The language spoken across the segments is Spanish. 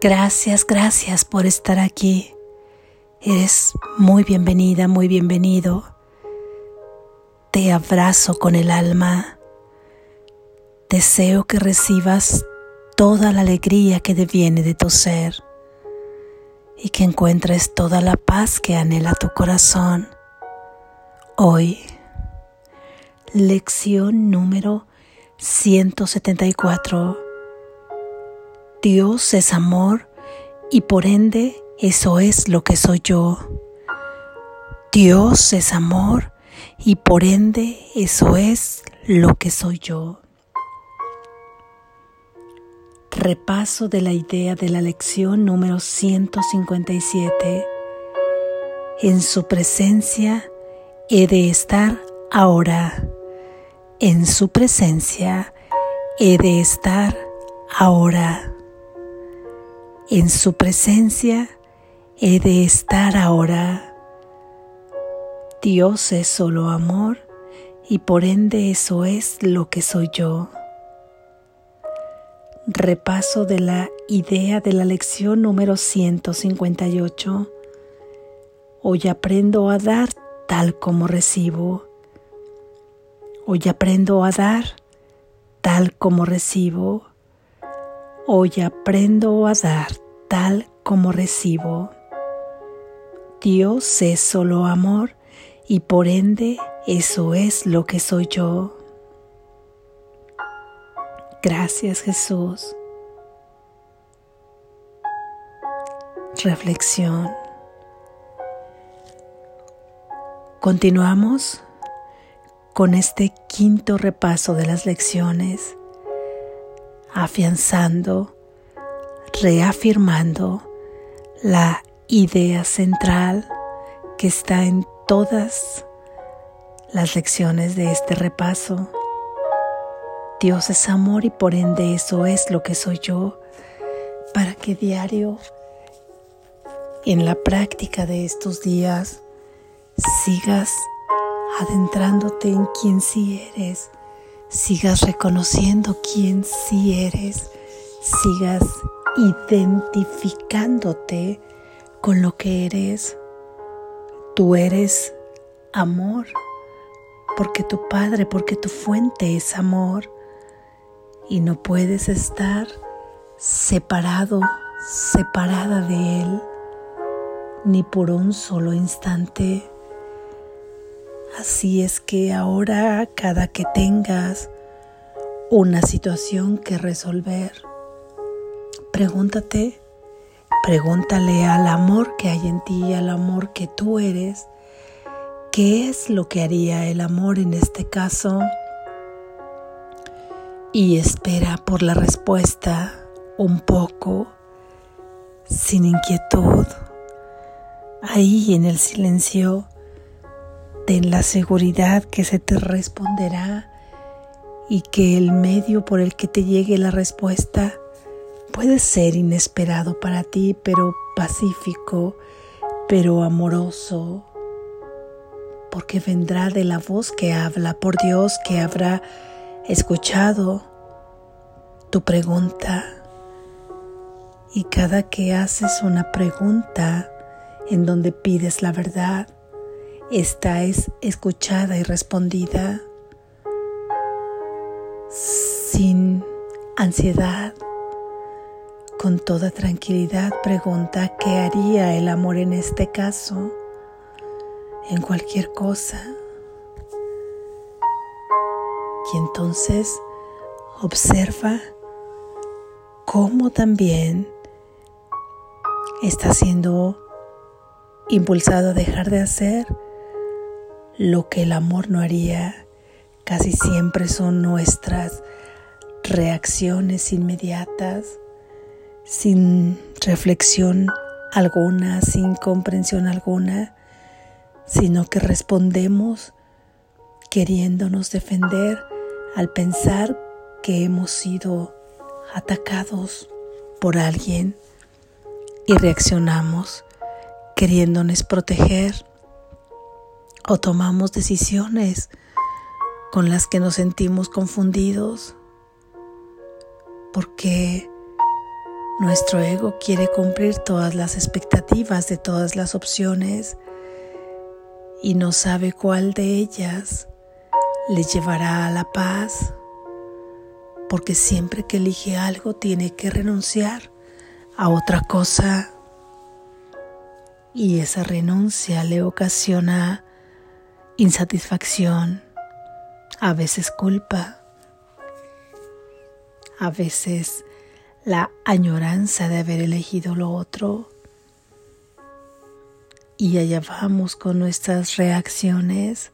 Gracias, gracias por estar aquí. Eres muy bienvenida, muy bienvenido. Te abrazo con el alma. Deseo que recibas toda la alegría que deviene de tu ser y que encuentres toda la paz que anhela tu corazón. Hoy, lección número 174 Dios es amor y por ende eso es lo que soy yo. Dios es amor y por ende eso es lo que soy yo. Repaso de la idea de la lección número 157. En su presencia he de estar ahora. En su presencia he de estar ahora. En su presencia he de estar ahora. Dios es solo amor y por ende eso es lo que soy yo. Repaso de la idea de la lección número 158. Hoy aprendo a dar tal como recibo. Hoy aprendo a dar tal como recibo. Hoy aprendo a dar tal como recibo. Dios es solo amor y por ende eso es lo que soy yo. Gracias Jesús. Reflexión. Continuamos con este quinto repaso de las lecciones afianzando, reafirmando la idea central que está en todas las lecciones de este repaso. Dios es amor y por ende eso es lo que soy yo, para que diario, en la práctica de estos días, sigas adentrándote en quien sí eres sigas reconociendo quién sí eres, sigas identificándote con lo que eres. Tú eres amor, porque tu Padre, porque tu fuente es amor y no puedes estar separado, separada de Él, ni por un solo instante. Así es que ahora cada que tengas una situación que resolver, pregúntate, pregúntale al amor que hay en ti, al amor que tú eres, ¿qué es lo que haría el amor en este caso? Y espera por la respuesta un poco, sin inquietud, ahí en el silencio ten la seguridad que se te responderá y que el medio por el que te llegue la respuesta puede ser inesperado para ti, pero pacífico, pero amoroso, porque vendrá de la voz que habla, por Dios que habrá escuchado tu pregunta. Y cada que haces una pregunta en donde pides la verdad, esta es escuchada y respondida sin ansiedad, con toda tranquilidad. Pregunta qué haría el amor en este caso, en cualquier cosa. Y entonces observa cómo también está siendo impulsado a dejar de hacer lo que el amor no haría casi siempre son nuestras reacciones inmediatas, sin reflexión alguna, sin comprensión alguna, sino que respondemos queriéndonos defender al pensar que hemos sido atacados por alguien y reaccionamos queriéndonos proteger o tomamos decisiones con las que nos sentimos confundidos porque Nuestro ego quiere cumplir todas las expectativas de todas las opciones y no sabe cuál de ellas le llevará a la paz, porque siempre que elige algo tiene que renunciar a otra cosa. Y esa renuncia le ocasiona insatisfacción, a veces culpa, a veces la añoranza de haber elegido lo otro. Y allá vamos con nuestras reacciones,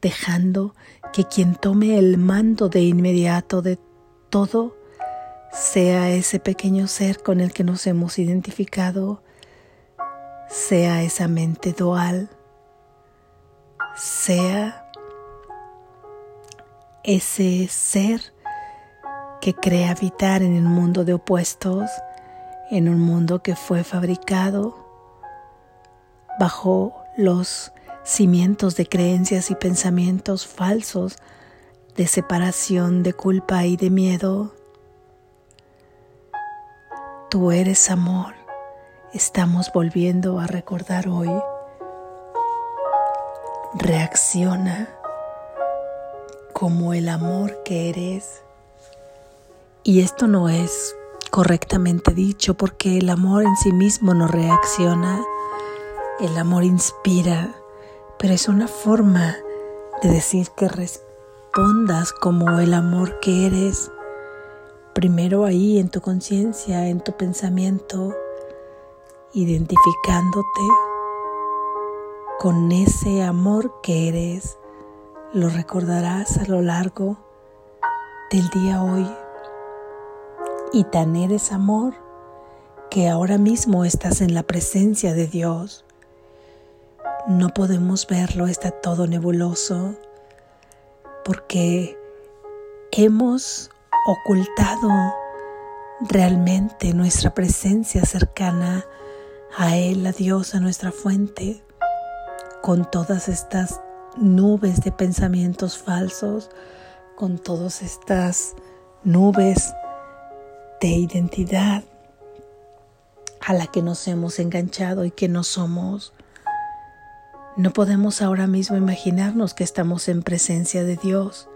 dejando que quien tome el mando de inmediato de todo sea ese pequeño ser con el que nos hemos identificado, sea esa mente dual, sea ese ser que cree habitar en un mundo de opuestos, en un mundo que fue fabricado bajo los cimientos de creencias y pensamientos falsos de separación, de culpa y de miedo. Tú eres amor. Estamos volviendo a recordar hoy. Reacciona como el amor que eres. Y esto no es correctamente dicho porque el amor en sí mismo no reacciona. El amor inspira, pero es una forma de decir que respondas como el amor que eres. Primero ahí en tu conciencia, en tu pensamiento, identificándote con ese amor que eres. Lo recordarás a lo largo del día hoy y tan eres amor que ahora mismo estás en la presencia de Dios. No podemos verlo, está todo nebuloso, porque hemos ocultado realmente nuestra presencia cercana a Él, a Dios, a nuestra fuente, con todas estas nubes de pensamientos falsos, con todas estas nubes de identidad a la que nos hemos enganchado y que no somos. No podemos ahora mismo imaginarnos que estamos en presencia de Dios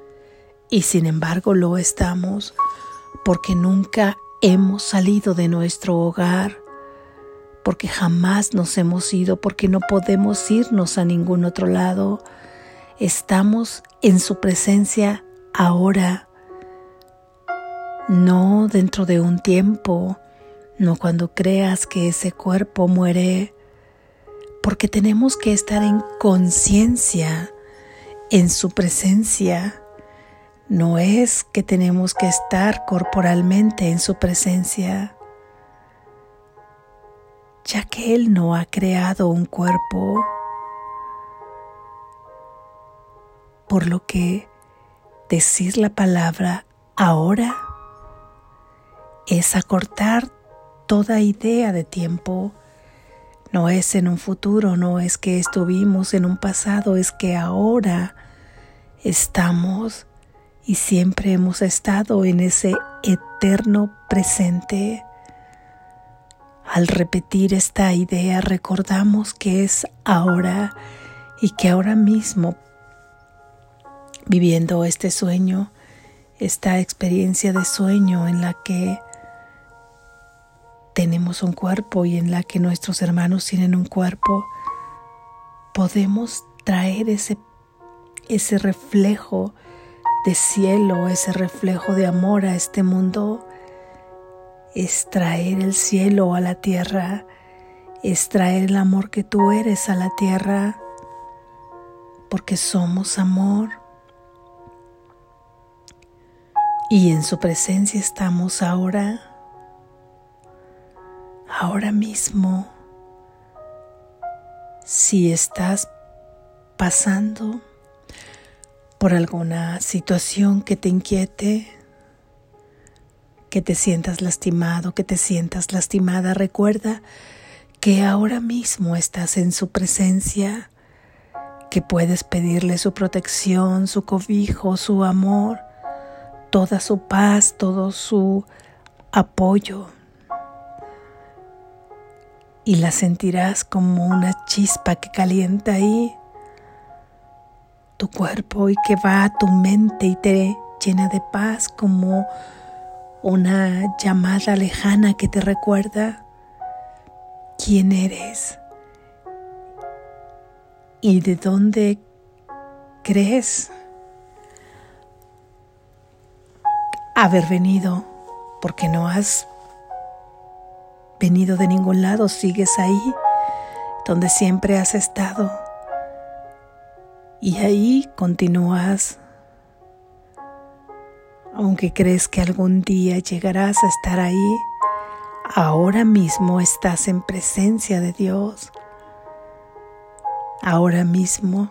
y sin embargo lo estamos porque nunca hemos salido de nuestro hogar, porque jamás nos hemos ido, porque no podemos irnos a ningún otro lado. Estamos en su presencia ahora no dentro de un tiempo, no cuando creas que ese cuerpo muere, porque tenemos que estar en conciencia, en su presencia. No es que tenemos que estar corporalmente en su presencia, ya que Él no ha creado un cuerpo, por lo que decir la palabra ahora es acortar toda idea de tiempo. No es en un futuro, no es que estuvimos en un pasado, es que ahora estamos y siempre hemos estado en ese eterno presente. Al repetir esta idea recordamos que es ahora y que ahora mismo, viviendo este sueño, esta experiencia de sueño en la que tenemos un cuerpo y en la que nuestros hermanos tienen un cuerpo, podemos traer ese, ese reflejo de cielo, ese reflejo de amor a este mundo, es traer el cielo a la tierra, es traer el amor que tú eres a la tierra, porque somos amor. Y en su presencia estamos ahora ahora mismo, si estás pasando por alguna situación que te inquiete, que te sientas lastimado, que te sientas lastimada, recuerda que ahora mismo estás en su presencia, que puedes pedirle su protección, su cobijo, su amor, toda su paz, todo su apoyo. Y la sentirás como una chispa que calienta ahí tu cuerpo y que va a tu mente y te llena de paz como una llamada lejana que te recuerda quién eres y de dónde crees haber venido, porque no has venido de ningún lado, sigues ahí donde siempre has estado. Y ahí continúas, aunque crees que algún día llegarás a estar ahí, ahora mismo estás en presencia de Dios. Ahora mismo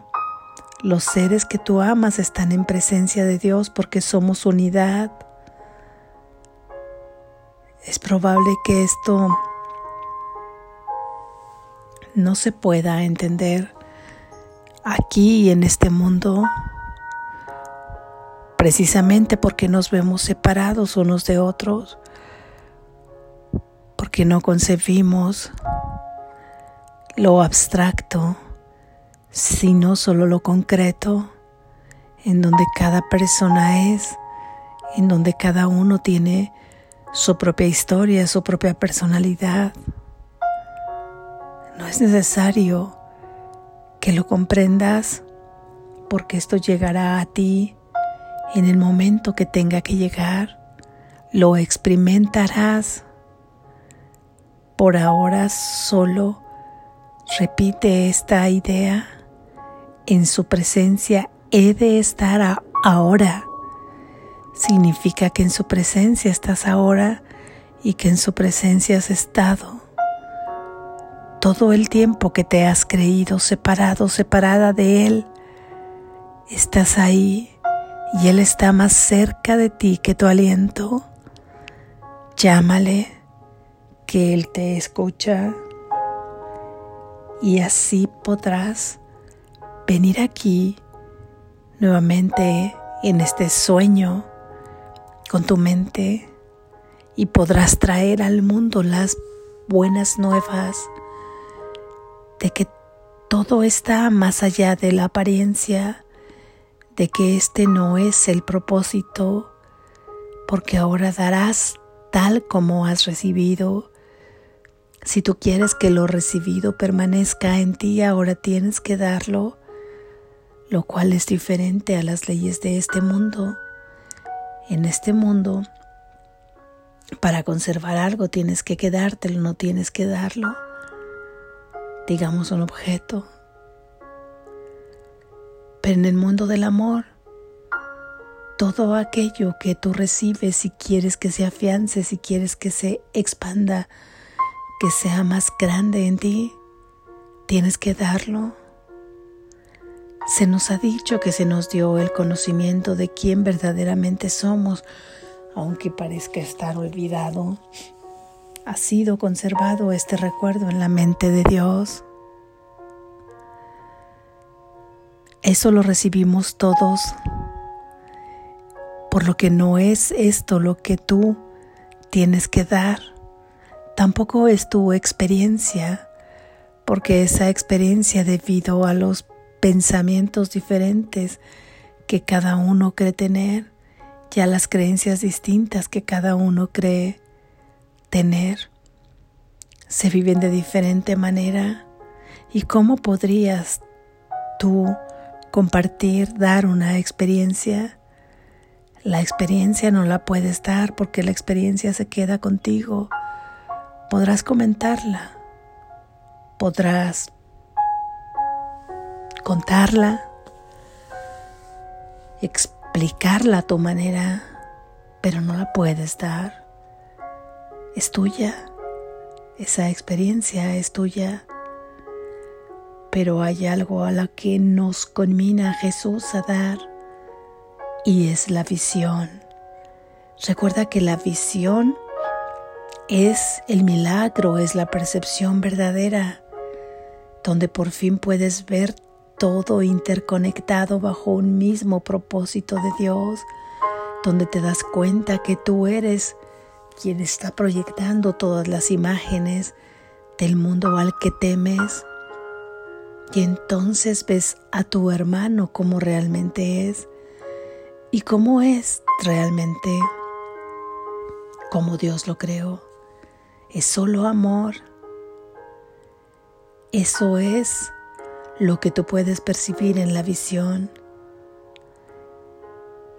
los seres que tú amas están en presencia de Dios porque somos unidad. Es probable que esto no se pueda entender aquí en este mundo precisamente porque nos vemos separados unos de otros, porque no concebimos lo abstracto, sino solo lo concreto, en donde cada persona es, en donde cada uno tiene su propia historia, su propia personalidad. No es necesario que lo comprendas porque esto llegará a ti en el momento que tenga que llegar. Lo experimentarás. Por ahora solo repite esta idea. En su presencia he de estar ahora. Significa que en su presencia estás ahora y que en su presencia has estado todo el tiempo que te has creído separado, separada de Él, estás ahí y Él está más cerca de ti que tu aliento. Llámale, que Él te escucha y así podrás venir aquí nuevamente en este sueño con tu mente y podrás traer al mundo las buenas nuevas de que todo está más allá de la apariencia, de que este no es el propósito, porque ahora darás tal como has recibido. Si tú quieres que lo recibido permanezca en ti, ahora tienes que darlo, lo cual es diferente a las leyes de este mundo. En este mundo, para conservar algo tienes que quedártelo, no tienes que darlo digamos un objeto. En el mundo del amor, todo aquello que tú recibes, si quieres que se afiance, si quieres que se expanda, que sea más grande en ti, tienes que darlo. Se nos ha dicho que se nos dio el conocimiento de quién verdaderamente somos, aunque parezca estar olvidado ha sido conservado este recuerdo en la mente de Dios. Eso lo recibimos todos, por lo que no es esto lo que tú tienes que dar, tampoco es tu experiencia, porque esa experiencia debido a los pensamientos diferentes que cada uno cree tener y a las creencias distintas que cada uno cree tener se viven de diferente manera. Y cómo podrías tú compartir, dar una experiencia. La experiencia no la puedes dar porque la experiencia se queda contigo. Podrás comentarla, podrás contarla, explicarla a tu manera, pero no la puedes dar. Es tuya, esa experiencia es tuya, pero hay algo a la que nos conmina Jesús a dar y es la visión. Recuerda que la visión es el milagro, es la percepción verdadera, donde por fin puedes ver todo interconectado bajo un mismo propósito de Dios, donde te das cuenta que tú eres quien está proyectando todas las imágenes del mundo al que temes. Y entonces ves a tu hermano como realmente es y cómo es realmente como Dios lo creó. Es solo amor. Eso es lo que tú puedes percibir en la visión.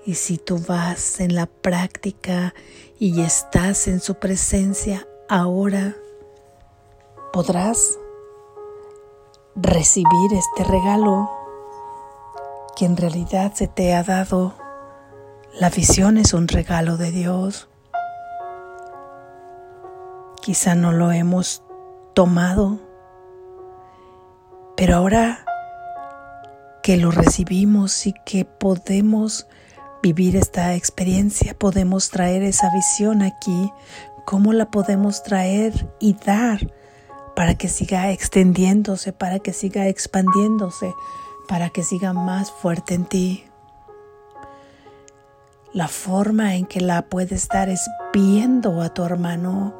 Y si tú vas en la práctica y estás en su presencia ahora, podrás recibir este regalo que en realidad se te ha dado. La visión es un regalo de Dios. Quizá no lo hemos tomado, pero ahora que lo recibimos y que podemos vivir esta experiencia, podemos traer esa visión aquí, cómo la podemos traer y dar para que siga extendiéndose, para que siga expandiéndose, para que siga más fuerte en ti. La forma en que la puedes dar es viendo a tu hermano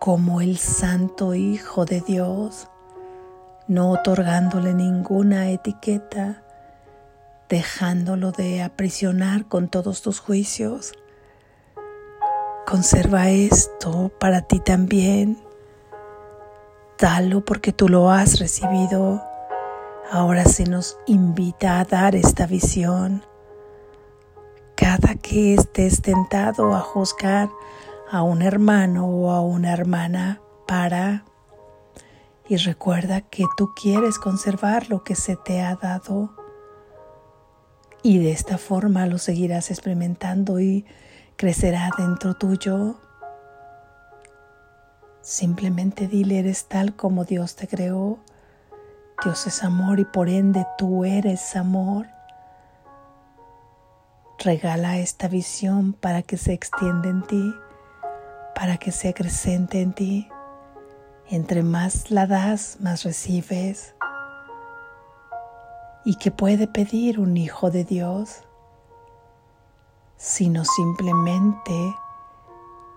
como el Santo Hijo de Dios, no otorgándole ninguna etiqueta, dejándolo de aprisionar con todos tus juicios. Conserva esto para ti también. Dalo porque tú lo has recibido. Ahora se nos invita a dar esta visión. Cada que estés tentado a juzgar a un hermano o a una hermana, para y recuerda que tú quieres conservar lo que se te ha dado y de esta forma lo seguirás experimentando y crecerá dentro tuyo. Simplemente dile, eres tal como Dios te creó. Dios es amor y por ende tú eres amor. Regala esta visión para que se extienda en ti para que sea creciente en ti. Entre más la das, más recibes. ¿Y qué puede pedir un hijo de Dios? Sino simplemente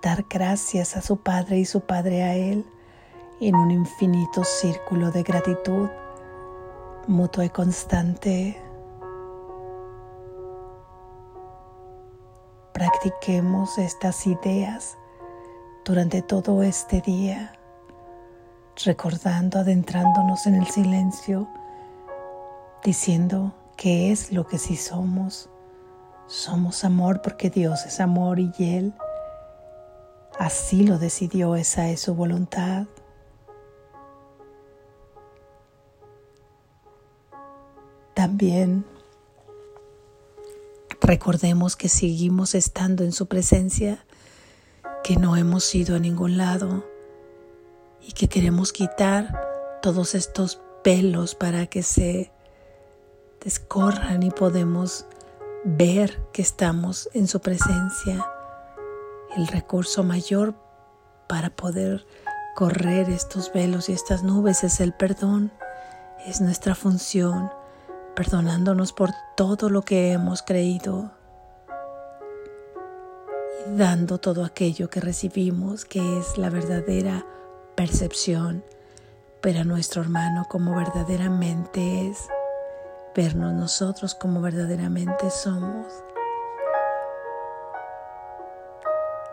dar gracias a su Padre y su Padre a Él en un infinito círculo de gratitud mutua y constante. Practiquemos estas ideas durante todo este día, recordando, adentrándonos en el silencio, diciendo qué es lo que sí somos. Somos amor porque Dios es amor y Él así lo decidió, esa es su voluntad. También recordemos que seguimos estando en su presencia que no hemos ido a ningún lado y que queremos quitar todos estos pelos para que se descorran y podemos ver que estamos en su presencia. El recurso mayor para poder correr estos velos y estas nubes es el perdón. Es nuestra función, perdonándonos por todo lo que hemos creído dando todo aquello que recibimos, que es la verdadera percepción, pero a nuestro hermano como verdaderamente es, vernos nosotros como verdaderamente somos.